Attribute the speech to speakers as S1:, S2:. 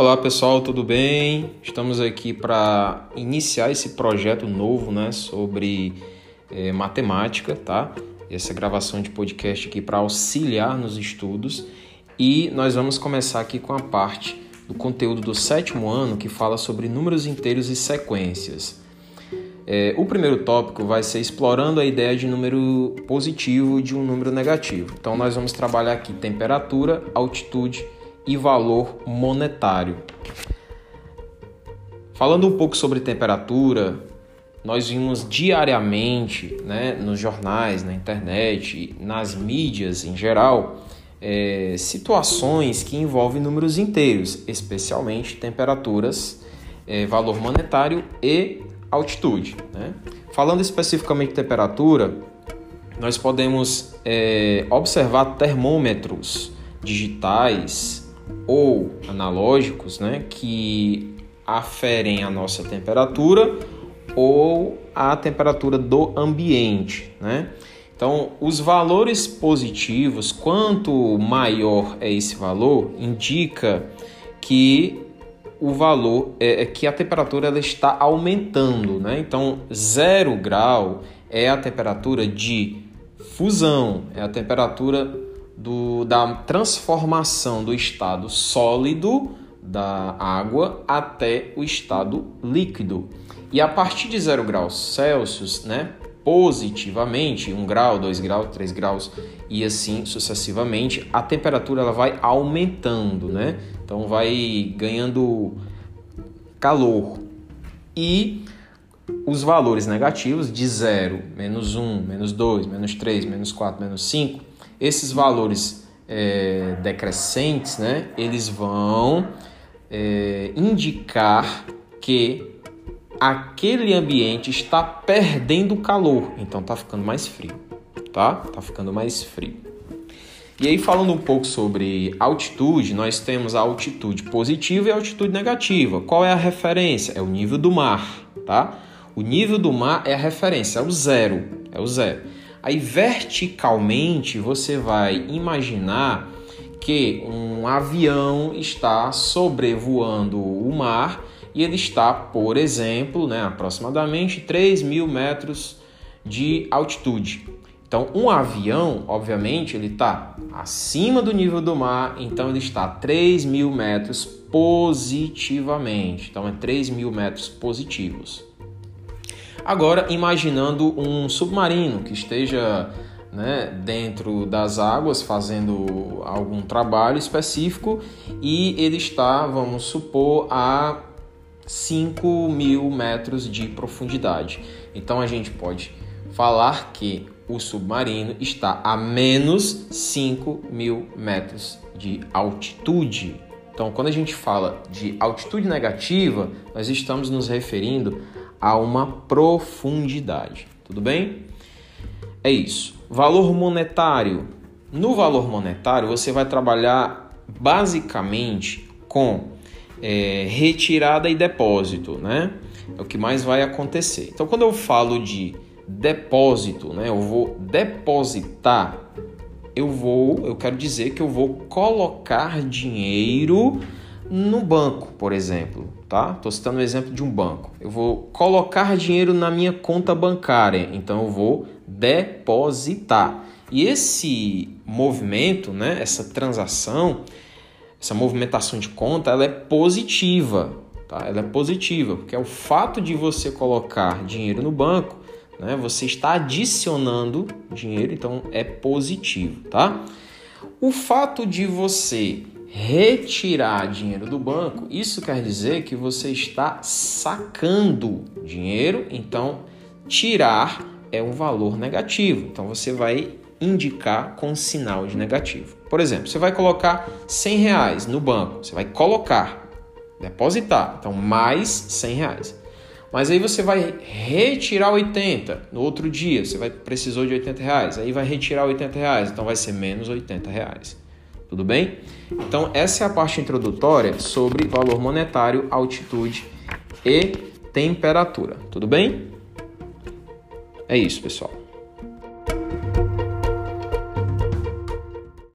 S1: Olá pessoal, tudo bem? Estamos aqui para iniciar esse projeto novo, né, sobre é, matemática, tá? Essa gravação de podcast aqui para auxiliar nos estudos e nós vamos começar aqui com a parte do conteúdo do sétimo ano que fala sobre números inteiros e sequências. É, o primeiro tópico vai ser explorando a ideia de número positivo e de um número negativo. Então nós vamos trabalhar aqui temperatura, altitude e valor monetário. Falando um pouco sobre temperatura, nós vimos diariamente né, nos jornais, na internet, nas mídias em geral, é, situações que envolvem números inteiros, especialmente temperaturas, é, valor monetário e altitude. Né? Falando especificamente de temperatura, nós podemos é, observar termômetros digitais ou analógicos, né, que aferem a nossa temperatura ou a temperatura do ambiente, né? Então, os valores positivos, quanto maior é esse valor, indica que o valor é, é que a temperatura ela está aumentando, né? Então, zero grau é a temperatura de fusão, é a temperatura do, da transformação do estado sólido da água até o estado líquido. E a partir de 0 graus Celsius, né, positivamente, 1 grau, 2 graus, 3 graus e assim sucessivamente, a temperatura ela vai aumentando, né? Então vai ganhando calor. E os valores negativos de 0, menos 1, menos 2, menos 3, menos 4, menos 5, esses valores é, decrescentes, né, eles vão é, indicar que aquele ambiente está perdendo calor, então está ficando mais frio, tá? Tá ficando mais frio. E aí falando um pouco sobre altitude, nós temos a altitude positiva e a altitude negativa. Qual é a referência? É o nível do mar, tá? O nível do mar é a referência, é o zero, é o zero. Aí verticalmente você vai imaginar que um avião está sobrevoando o mar e ele está, por exemplo, né, aproximadamente 3 mil metros de altitude. Então, um avião, obviamente, ele está acima do nível do mar, então ele está a 3 mil metros positivamente. Então, é 3 mil metros positivos. Agora, imaginando um submarino que esteja né, dentro das águas fazendo algum trabalho específico e ele está, vamos supor, a 5 mil metros de profundidade. Então a gente pode falar que o submarino está a menos 5 mil metros de altitude. Então, quando a gente fala de altitude negativa, nós estamos nos referindo a uma profundidade. Tudo bem? É isso. Valor monetário. No valor monetário, você vai trabalhar basicamente com é, retirada e depósito, né? É o que mais vai acontecer. Então, quando eu falo de depósito, né? Eu vou depositar, eu vou, eu quero dizer que eu vou colocar dinheiro no banco, por exemplo, tá? Estou citando o exemplo de um banco. Eu vou colocar dinheiro na minha conta bancária, então eu vou depositar. E esse movimento, né, essa transação, essa movimentação de conta, ela é positiva, tá? Ela é positiva, porque é o fato de você colocar dinheiro no banco, né, você está adicionando dinheiro, então é positivo, tá? O fato de você retirar dinheiro do banco, isso quer dizer que você está sacando dinheiro, então tirar é um valor negativo. Então você vai indicar com sinal de negativo. Por exemplo, você vai colocar 100 reais no banco, você vai colocar, depositar, então mais 100 reais. Mas aí você vai retirar 80 no outro dia, você vai precisou de 80 reais, aí vai retirar 80 reais, então vai ser menos 80 reais. Tudo bem? Então, essa é a parte introdutória sobre valor monetário, altitude e temperatura. Tudo bem? É isso, pessoal.